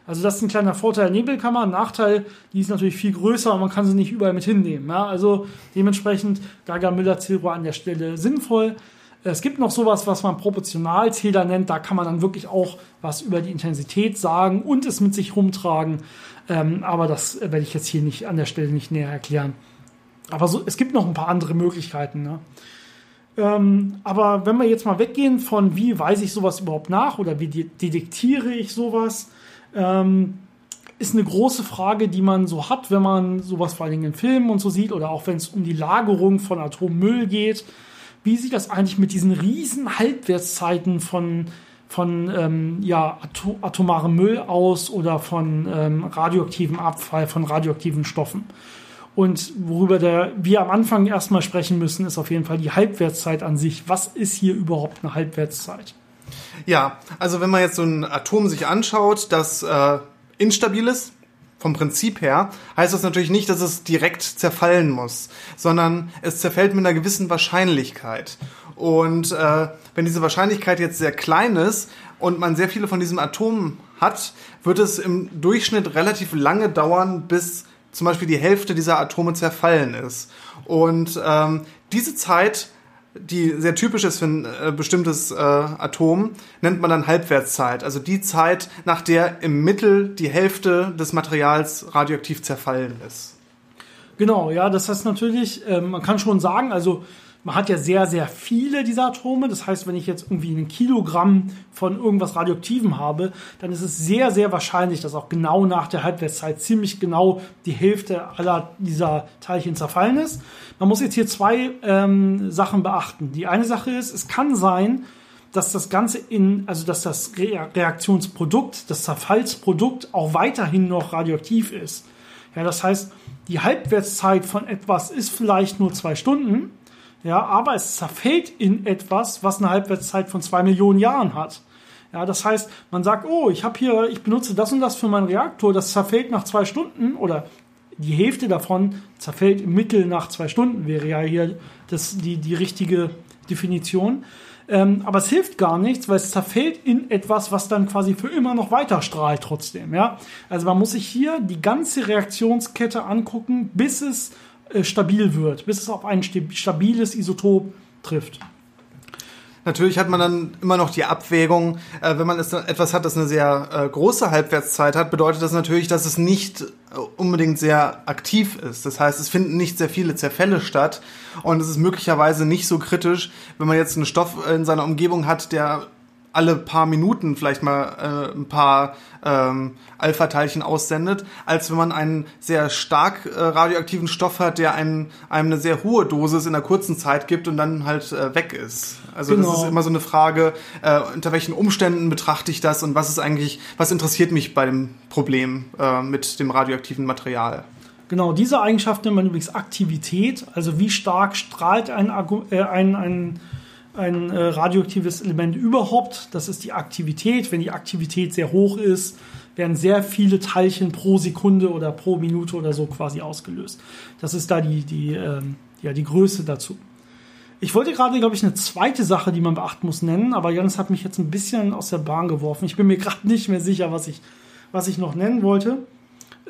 Also das ist ein kleiner Vorteil der Nebelkammer. Ein Nachteil, die ist natürlich viel größer und man kann sie nicht überall mit hinnehmen. Ja? Also dementsprechend Gaga Müller Zero an der Stelle sinnvoll. Es gibt noch sowas, was man Proportionalzähler nennt. Da kann man dann wirklich auch was über die Intensität sagen und es mit sich rumtragen. Ähm, aber das werde ich jetzt hier nicht an der Stelle nicht näher erklären. Aber so, es gibt noch ein paar andere Möglichkeiten. Ne? Ähm, aber wenn wir jetzt mal weggehen von, wie weise ich sowas überhaupt nach oder wie detektiere ich sowas, ähm, ist eine große Frage, die man so hat, wenn man sowas vor allen Dingen in Filmen und so sieht oder auch wenn es um die Lagerung von Atommüll geht. Wie sieht das eigentlich mit diesen riesen Halbwertszeiten von, von ähm, ja, atom atomarem Müll aus oder von ähm, radioaktivem Abfall, von radioaktiven Stoffen? Und worüber der, wir am Anfang erstmal sprechen müssen, ist auf jeden Fall die Halbwertszeit an sich. Was ist hier überhaupt eine Halbwertszeit? Ja, also wenn man jetzt so ein Atom sich anschaut, das äh, instabil ist, vom Prinzip her, heißt das natürlich nicht, dass es direkt zerfallen muss, sondern es zerfällt mit einer gewissen Wahrscheinlichkeit. Und äh, wenn diese Wahrscheinlichkeit jetzt sehr klein ist und man sehr viele von diesem Atom hat, wird es im Durchschnitt relativ lange dauern, bis zum Beispiel die Hälfte dieser Atome zerfallen ist. Und ähm, diese Zeit, die sehr typisch ist für ein äh, bestimmtes äh, Atom, nennt man dann Halbwertszeit. Also die Zeit, nach der im Mittel die Hälfte des Materials radioaktiv zerfallen ist. Genau, ja, das heißt natürlich, äh, man kann schon sagen, also man hat ja sehr, sehr viele dieser Atome. Das heißt, wenn ich jetzt irgendwie ein Kilogramm von irgendwas Radioaktivem habe, dann ist es sehr, sehr wahrscheinlich, dass auch genau nach der Halbwertszeit ziemlich genau die Hälfte aller dieser Teilchen zerfallen ist. Man muss jetzt hier zwei ähm, Sachen beachten. Die eine Sache ist, es kann sein, dass das Ganze in, also dass das Reaktionsprodukt, das Zerfallsprodukt auch weiterhin noch radioaktiv ist. Ja, das heißt, die Halbwertszeit von etwas ist vielleicht nur zwei Stunden, ja, aber es zerfällt in etwas, was eine Halbwertszeit von zwei Millionen Jahren hat. Ja, das heißt, man sagt, oh, ich habe hier, ich benutze das und das für meinen Reaktor, das zerfällt nach zwei Stunden oder die Hälfte davon zerfällt im Mittel nach zwei Stunden, wäre ja hier das, die, die richtige Definition. Ähm, aber es hilft gar nichts, weil es zerfällt in etwas, was dann quasi für immer noch weiter strahlt trotzdem. Ja? Also man muss sich hier die ganze Reaktionskette angucken, bis es äh, stabil wird, bis es auf ein stabiles Isotop trifft. Natürlich hat man dann immer noch die Abwägung, äh, wenn man etwas hat, das eine sehr äh, große Halbwertszeit hat, bedeutet das natürlich, dass es nicht äh, unbedingt sehr aktiv ist. Das heißt, es finden nicht sehr viele Zerfälle statt und es ist möglicherweise nicht so kritisch, wenn man jetzt einen Stoff in seiner Umgebung hat, der alle paar Minuten vielleicht mal äh, ein paar ähm, Alpha-Teilchen aussendet, als wenn man einen sehr stark äh, radioaktiven Stoff hat, der einen, einem eine sehr hohe Dosis in einer kurzen Zeit gibt und dann halt äh, weg ist. Also genau. das ist immer so eine Frage, äh, unter welchen Umständen betrachte ich das und was ist eigentlich, was interessiert mich bei dem Problem äh, mit dem radioaktiven Material? Genau, diese Eigenschaft nennt man übrigens Aktivität, also wie stark strahlt ein, äh, ein, ein ein äh, radioaktives Element überhaupt. Das ist die Aktivität. Wenn die Aktivität sehr hoch ist, werden sehr viele Teilchen pro Sekunde oder pro Minute oder so quasi ausgelöst. Das ist da die, die, ähm, ja, die Größe dazu. Ich wollte gerade, glaube ich, eine zweite Sache, die man beachten muss, nennen, aber Janis hat mich jetzt ein bisschen aus der Bahn geworfen. Ich bin mir gerade nicht mehr sicher, was ich, was ich noch nennen wollte.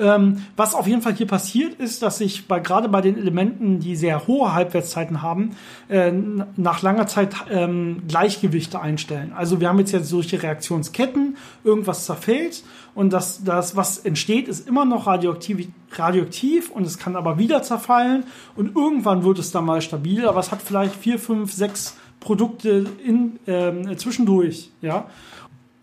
Ähm, was auf jeden Fall hier passiert ist, dass sich bei, gerade bei den Elementen, die sehr hohe Halbwertszeiten haben, äh, nach langer Zeit ähm, Gleichgewichte einstellen. Also wir haben jetzt, jetzt solche Reaktionsketten, irgendwas zerfällt und das, das, was entsteht, ist immer noch radioaktiv, radioaktiv und es kann aber wieder zerfallen und irgendwann wird es dann mal stabil, aber es hat vielleicht vier, fünf, sechs Produkte in, äh, zwischendurch, ja.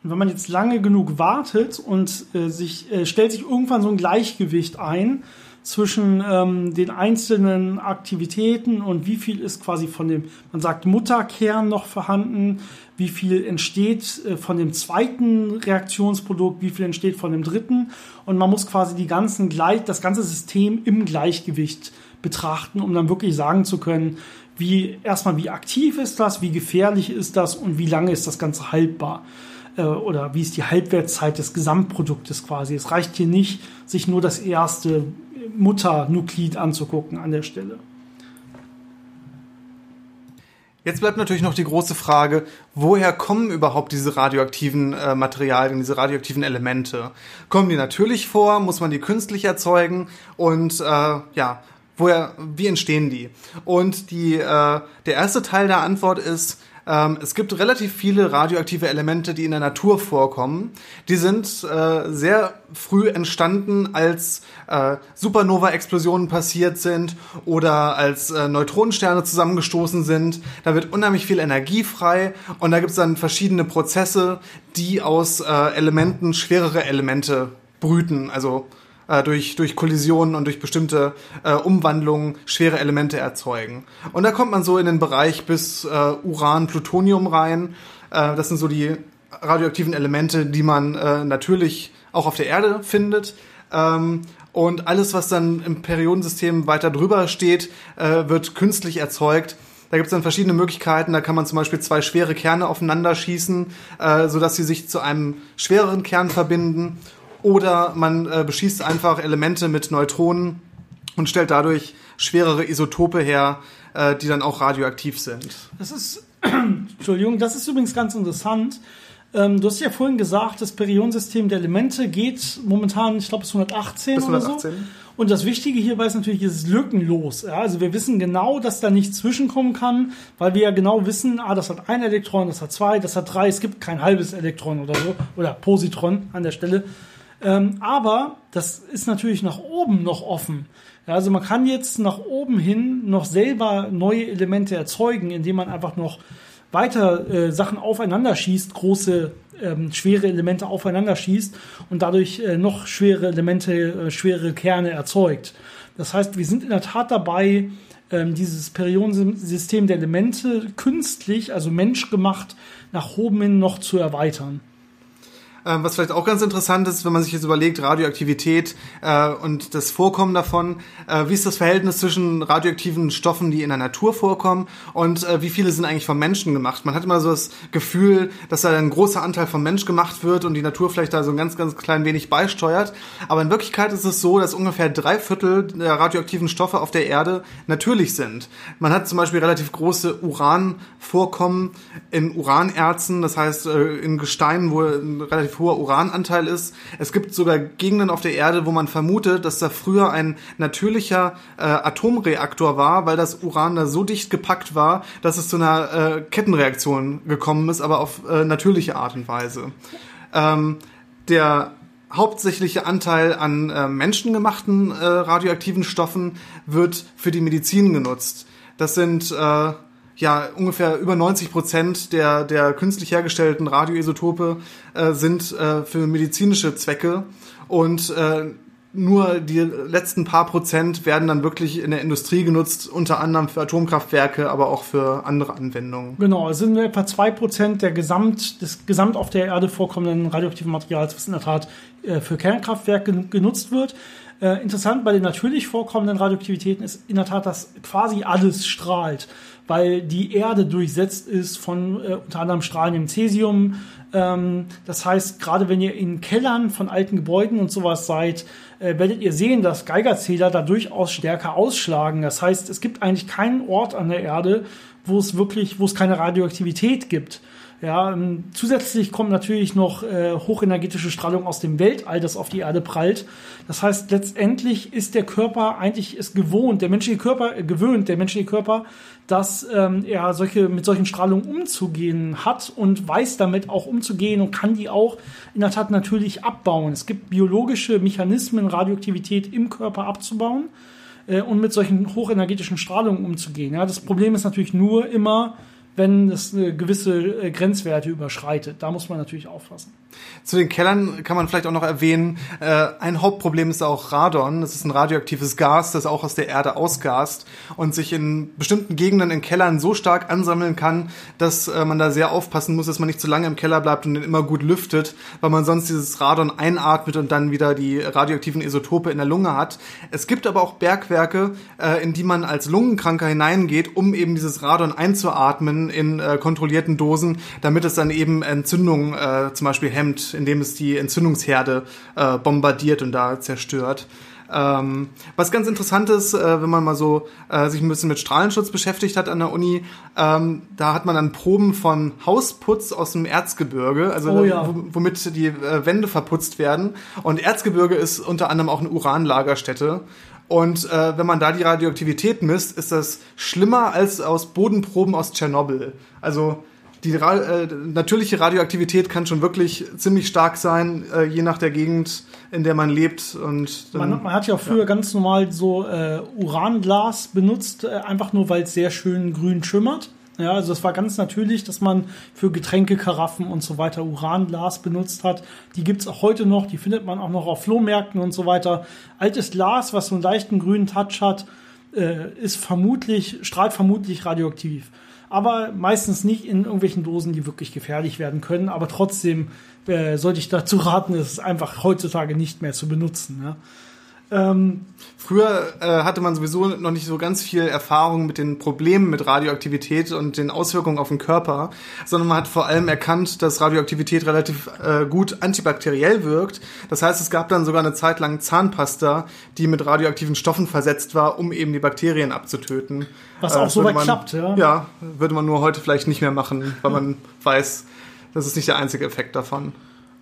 Wenn man jetzt lange genug wartet und äh, sich äh, stellt sich irgendwann so ein Gleichgewicht ein zwischen ähm, den einzelnen Aktivitäten und wie viel ist quasi von dem, man sagt Mutterkern noch vorhanden, wie viel entsteht äh, von dem zweiten Reaktionsprodukt, wie viel entsteht von dem dritten. Und man muss quasi die ganzen gleich, das ganze System im Gleichgewicht betrachten, um dann wirklich sagen zu können, wie erstmal wie aktiv ist das, wie gefährlich ist das und wie lange ist das Ganze haltbar äh, oder wie ist die Halbwertszeit des Gesamtproduktes quasi. Es reicht hier nicht, sich nur das erste Mutternuklid anzugucken an der Stelle. Jetzt bleibt natürlich noch die große Frage, woher kommen überhaupt diese radioaktiven äh, Materialien, diese radioaktiven Elemente? Kommen die natürlich vor? Muss man die künstlich erzeugen? Und äh, ja, woher, wie entstehen die? Und die, äh, der erste Teil der Antwort ist, Ähm, es gibt relativ viele radioaktive Elemente, die in der Natur vorkommen. Die sind äh, sehr früh entstanden, als äh, Supernova-Explosionen passiert sind oder als äh, Neutronensterne zusammengestoßen sind. Da wird unheimlich viel Energie frei und da gibt es dann verschiedene Prozesse, die aus äh, Elementen schwerere Elemente brüten. Also äh, durch, durch Kollisionen und durch bestimmte äh, Umwandlungen schwere Elemente erzeugen. Und da kommt man so in den Bereich bis äh, Uran, Plutonium rein. Äh, das sind so die radioaktiven Elemente, die man äh, natürlich auch auf der Erde findet. Ähm, und alles, was dann im Periodensystem weiter drüber steht, äh, wird künstlich erzeugt. Da gibt es dann verschiedene Möglichkeiten. Da kann man zum Beispiel zwei schwere Kerne aufeinander schießen, äh, sodass sie sich zu einem schwereren Kern verbinden. Oder man äh, beschießt einfach Elemente mit Neutronen und stellt dadurch schwerere Isotope her, äh, die dann auch radioaktiv sind. Das ist, Entschuldigung, das ist übrigens ganz interessant. Ähm, du hast ja vorhin gesagt, das Periodensystem der Elemente geht momentan, ich glaube, bis 118, bis 118 oder so. Und das Wichtige hierbei ist natürlich, es ist lückenlos. Ja? Also wir wissen genau, dass da nichts zwischenkommen kann, weil wir ja genau wissen, ah, das hat ein Elektron, das hat zwei, das hat drei, es gibt kein halbes Elektron oder so, oder Positron an der Stelle. Ähm, aber das ist natürlich nach oben noch offen. Ja, also man kann jetzt nach oben hin noch selber neue Elemente erzeugen, indem man einfach noch weiter äh, Sachen aufeinander schießt, große ähm, schwere Elemente aufeinander schießt und dadurch äh, noch schwere Elemente, äh, schwere Kerne erzeugt. Das heißt, wir sind in der Tat dabei, ähm, dieses Periodensystem der Elemente künstlich, also menschgemacht, nach oben hin noch zu erweitern. Ähm, was vielleicht auch ganz interessant ist, wenn man sich jetzt überlegt, Radioaktivität äh, und das Vorkommen davon. Äh, wie ist das Verhältnis zwischen radioaktiven Stoffen, die in der Natur vorkommen und äh, wie viele sind eigentlich vom Menschen gemacht? Man hat immer so das Gefühl, dass da ein großer Anteil vom Mensch gemacht wird und die Natur vielleicht da so ein ganz, ganz klein wenig beisteuert. Aber in Wirklichkeit ist es so, dass ungefähr drei Viertel der radioaktiven Stoffe auf der Erde natürlich sind. Man hat zum Beispiel relativ große Uranvorkommen in Uranerzen, das heißt äh, in Gesteinen, wo ein hoher Urananteil ist. Es gibt sogar Gegenden auf der Erde, wo man vermutet, dass da früher ein natürlicher äh, Atomreaktor war, weil das Uran da so dicht gepackt war, dass es zu einer äh, Kettenreaktion gekommen ist, aber auf äh, natürliche Art und Weise. Ähm, der hauptsächliche Anteil an äh, menschengemachten äh, radioaktiven Stoffen wird für die Medizin genutzt. Das sind äh, ja, ungefähr über 90 Prozent der, der künstlich hergestellten Radioisotope äh, sind äh, für medizinische Zwecke und äh, nur die letzten paar Prozent werden dann wirklich in der Industrie genutzt, unter anderem für Atomkraftwerke, aber auch für andere Anwendungen. Genau, es sind nur etwa zwei Prozent der Gesamt, des Gesamt auf der Erde vorkommenden radioaktiven Materials, was in der Tat äh, für Kernkraftwerke genutzt wird. Äh, interessant bei den natürlich vorkommenden Radioaktivitäten ist in der Tat, dass quasi alles strahlt weil die Erde durchsetzt ist von äh, unter anderem strahlendem Cäsium. Ähm, das heißt, gerade wenn ihr in Kellern von alten Gebäuden und sowas seid, äh, werdet ihr sehen, dass Geigerzähler da durchaus stärker ausschlagen. Das heißt, es gibt eigentlich keinen Ort an der Erde, wo es wirklich, wo es keine Radioaktivität gibt. Ja, ähm, zusätzlich kommt natürlich noch äh, hochenergetische Strahlung aus dem Weltall, das auf die Erde prallt. Das heißt, letztendlich ist der Körper eigentlich es gewohnt, der menschliche Körper äh, gewöhnt, der menschliche Körper, dass ähm, er solche mit solchen Strahlungen umzugehen hat und weiß damit auch umzugehen und kann die auch in der Tat natürlich abbauen. Es gibt biologische Mechanismen, Radioaktivität im Körper abzubauen äh, und mit solchen hochenergetischen Strahlungen umzugehen. Ja, das Problem ist natürlich nur immer wenn es eine gewisse äh, Grenzwerte überschreitet. Da muss man natürlich aufpassen. Zu den Kellern kann man vielleicht auch noch erwähnen, äh, ein Hauptproblem ist auch Radon. Das ist ein radioaktives Gas, das auch aus der Erde ausgast und sich in bestimmten Gegenden in Kellern so stark ansammeln kann, dass äh, man da sehr aufpassen muss, dass man nicht zu lange im Keller bleibt und den immer gut lüftet, weil man sonst dieses Radon einatmet und dann wieder die radioaktiven Isotope in der Lunge hat. Es gibt aber auch Bergwerke, äh, in die man als Lungenkranker hineingeht, um eben dieses Radon einzuatmen in äh, kontrollierten Dosen, damit es dann eben Entzündungen äh, zum Beispiel hemmt, indem es die Entzündungsherde äh, bombardiert und da zerstört. Ähm, was ganz interessant ist, äh, wenn man mal so äh, sich ein bisschen mit Strahlenschutz beschäftigt hat an der Uni, ähm, da hat man dann Proben von Hausputz aus dem Erzgebirge, also oh, ja. womit die äh, Wände verputzt werden. Und Erzgebirge ist unter anderem auch eine Uranlagerstätte. Und äh, wenn man da die Radioaktivität misst, ist das schlimmer als aus Bodenproben aus Tschernobyl. Also die äh, natürliche Radioaktivität kann schon wirklich ziemlich stark sein, äh, je nach der Gegend, in der man lebt. Und dann, man, man, hat ja früher ja. ganz normal so äh, Uranglas benutzt, äh, einfach nur weil es sehr schön grün schimmert. Ja, also es war ganz natürlich, dass man für Getränkekaraffen und so weiter Uranglas benutzt hat. Die gibt's auch heute noch, die findet man auch noch auf Flohmärkten und so weiter. Altes Glas, was so einen leichten grünen Touch hat, äh, ist vermutlich, strahlt vermutlich radioaktiv. Aber meistens nicht in irgendwelchen Dosen, die wirklich gefährlich werden können. Aber trotzdem äh, sollte ich dazu raten, es einfach heutzutage nicht mehr zu benutzen. Ja. Ähm, Früher äh, hatte man sowieso noch nicht so ganz viel Erfahrung mit den Problemen mit Radioaktivität und den Auswirkungen auf den Körper, sondern man hat vor allem erkannt, dass Radioaktivität relativ äh, gut antibakteriell wirkt. Das heißt, es gab dann sogar eine Zeit lang Zahnpasta, die mit radioaktiven Stoffen versetzt war, um eben die Bakterien abzutöten. Was äh, auch so weit klappt, ja? Ja, würde man nur heute vielleicht nicht mehr machen, weil man weiß, das ist nicht der einzige Effekt davon.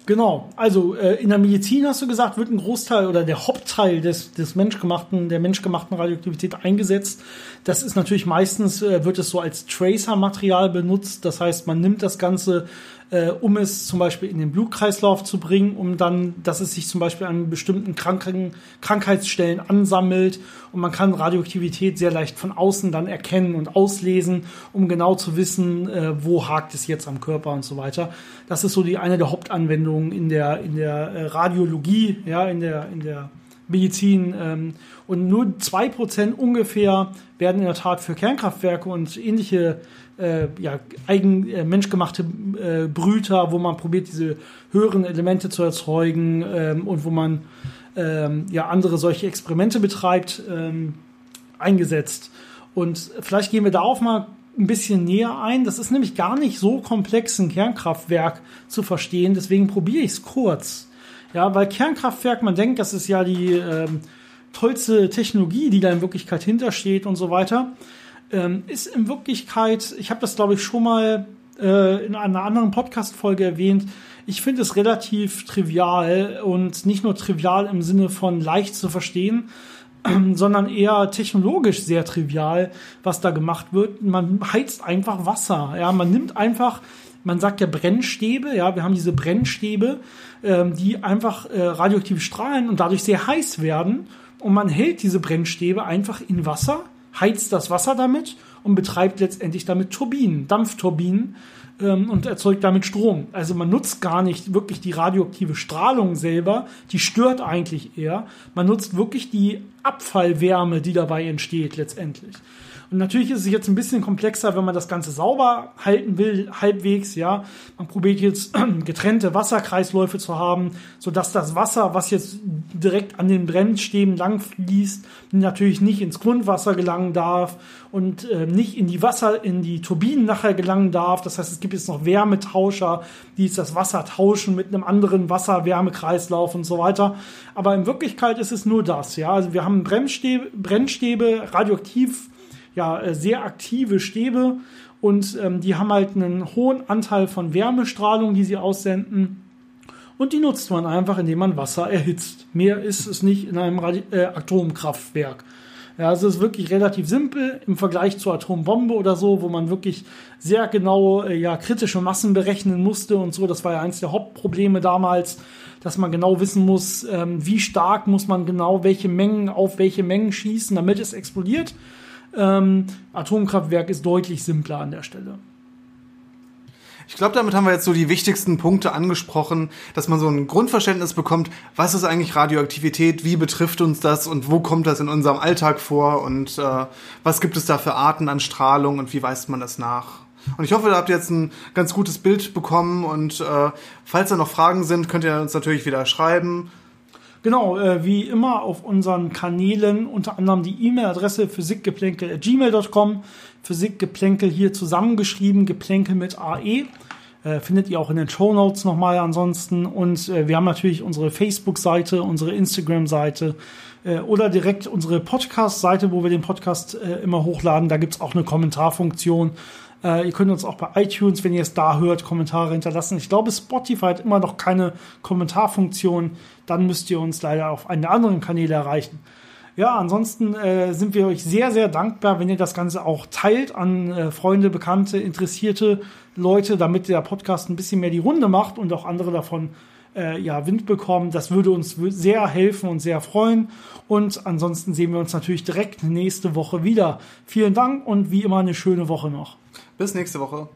Genau, also äh, in der Medizin hast du gesagt, wird ein Großteil oder der Hauptteil des, des menschgemachten, der menschgemachten Radioaktivität eingesetzt. Das ist natürlich meistens, äh, wird es so als Tracer-Material benutzt. Das heißt, man nimmt das Ganze äh, um es zum Beispiel in den Blutkreislauf zu bringen, um dann, dass es sich zum Beispiel an bestimmten Kranken, Krankheitsstellen ansammelt und man kann Radioaktivität sehr leicht von außen dann erkennen und auslesen, um genau zu wissen, äh, wo hakt es jetzt am Körper und so weiter. Das ist so die eine der Hauptanwendungen in der in der äh, Radiologie, ja, in der in der Medizin. Ähm, und nur zwei Prozent ungefähr werden in der Tat für Kernkraftwerke und ähnliche äh, ja, eigen äh, menschgemachte äh, Brüter, wo man probiert, diese höheren Elemente zu erzeugen ähm, und wo man ähm, ja andere solche Experimente betreibt, ähm, eingesetzt. Und vielleicht gehen wir darauf mal ein bisschen näher ein. Das ist nämlich gar nicht so komplex, ein Kernkraftwerk zu verstehen. Deswegen probiere ich es kurz. Ja, weil Kernkraftwerk, man denkt, das ist ja die ähm, tollste Technologie, die da in Wirklichkeit hintersteht und so weiter ähm, ist in Wirklichkeit, ich habe das glaube ich schon mal äh, in einer anderen Podcast-Folge erwähnt, ich finde es relativ trivial und nicht nur trivial im Sinne von leicht zu verstehen, sondern eher technologisch sehr trivial, was da gemacht wird. Man heizt einfach Wasser. Ja, man nimmt einfach, man sagt ja Brennstäbe. Ja, wir haben diese Brennstäbe, ähm, die einfach äh, radioaktiv strahlen und dadurch sehr heiß werden. Und man hält diese Brennstäbe einfach in Wasser heizt das Wasser damit und betreibt letztendlich damit Turbinen, Dampfturbinen ähm, und erzeugt damit Strom. Also man nutzt gar nicht wirklich die radioaktive Strahlung selber, die stört eigentlich eher. Man nutzt wirklich die Abfallwärme, die dabei entsteht letztendlich. Und natürlich ist es jetzt ein bisschen komplexer, wenn man das Ganze sauber halten will, halbwegs, ja. Man probiert jetzt getrennte Wasserkreisläufe zu haben, sodass das Wasser, was jetzt direkt an den Brennstäben lang fließt, natürlich nicht ins Grundwasser gelangen darf und äh, nicht in die Wasser, in die Turbinen nachher gelangen darf. Das heißt, es gibt jetzt noch Wärmetauscher, die jetzt das Wasser tauschen mit einem anderen Wasser-Wärmekreislauf und so weiter. Aber in Wirklichkeit ist es nur das, ja. Also wir haben Brennstäbe, Brennstäbe radioaktiv ja äh, sehr aktive Stäbe und ähm, die haben halt einen hohen Anteil von Wärmestrahlung, die sie aussenden. Und die nutzt man einfach, indem man Wasser erhitzt. Mehr ist es nicht in einem Radi äh, Atomkraftwerk. Ja, also es ist wirklich relativ simpel im Vergleich zur Atombombe oder so, wo man wirklich sehr genau äh, ja, kritische Massen berechnen musste und so. Das war ja eins der Hauptprobleme damals, dass man genau wissen muss, ähm, wie stark muss man genau welche Mengen auf welche Mengen schießen, damit es explodiert. Ähm, Atomkraftwerk ist deutlich simpler an der Stelle. Ich glaube, damit haben wir jetzt so die wichtigsten Punkte angesprochen, dass man so ein Grundverständnis bekommt, was ist eigentlich Radioaktivität, wie betrifft uns das und wo kommt das in unserem Alltag vor und äh, was gibt es da für Arten an Strahlung und wie weist man das nach. Und ich hoffe, da habt ihr jetzt ein ganz gutes Bild bekommen und äh, falls da noch Fragen sind, könnt ihr uns natürlich wieder schreiben. Genau, äh, wie immer auf unseren Kanälen, unter anderem die E-Mail-Adresse physikgeplänkel.gmail.com. Physikgeplänkel hier zusammengeschrieben, Geplänkel mit AE. Äh, findet ihr auch in den Show Notes nochmal ansonsten. Und äh, wir haben natürlich unsere Facebook-Seite, unsere Instagram-Seite äh, oder direkt unsere Podcast-Seite, wo wir den Podcast äh, immer hochladen. Da gibt's auch eine Kommentarfunktion. Äh, ihr könnt uns auch bei iTunes, wenn ihr es da hört, Kommentare hinterlassen. Ich glaube, Spotify hat immer noch keine Kommentarfunktion. Dann müsst ihr uns leider auf einen der anderen Kanäle erreichen. Ja, ansonsten äh, sind wir euch sehr, sehr dankbar, wenn ihr das Ganze auch teilt an äh, Freunde, Bekannte, interessierte Leute, damit der Podcast ein bisschen mehr die Runde macht und auch andere davon äh, ja, Wind bekommen. Das würde uns sehr helfen und sehr freuen. Und ansonsten sehen wir uns natürlich direkt nächste Woche wieder. Vielen Dank und wie immer eine schöne Woche noch. Bis nächste Woche.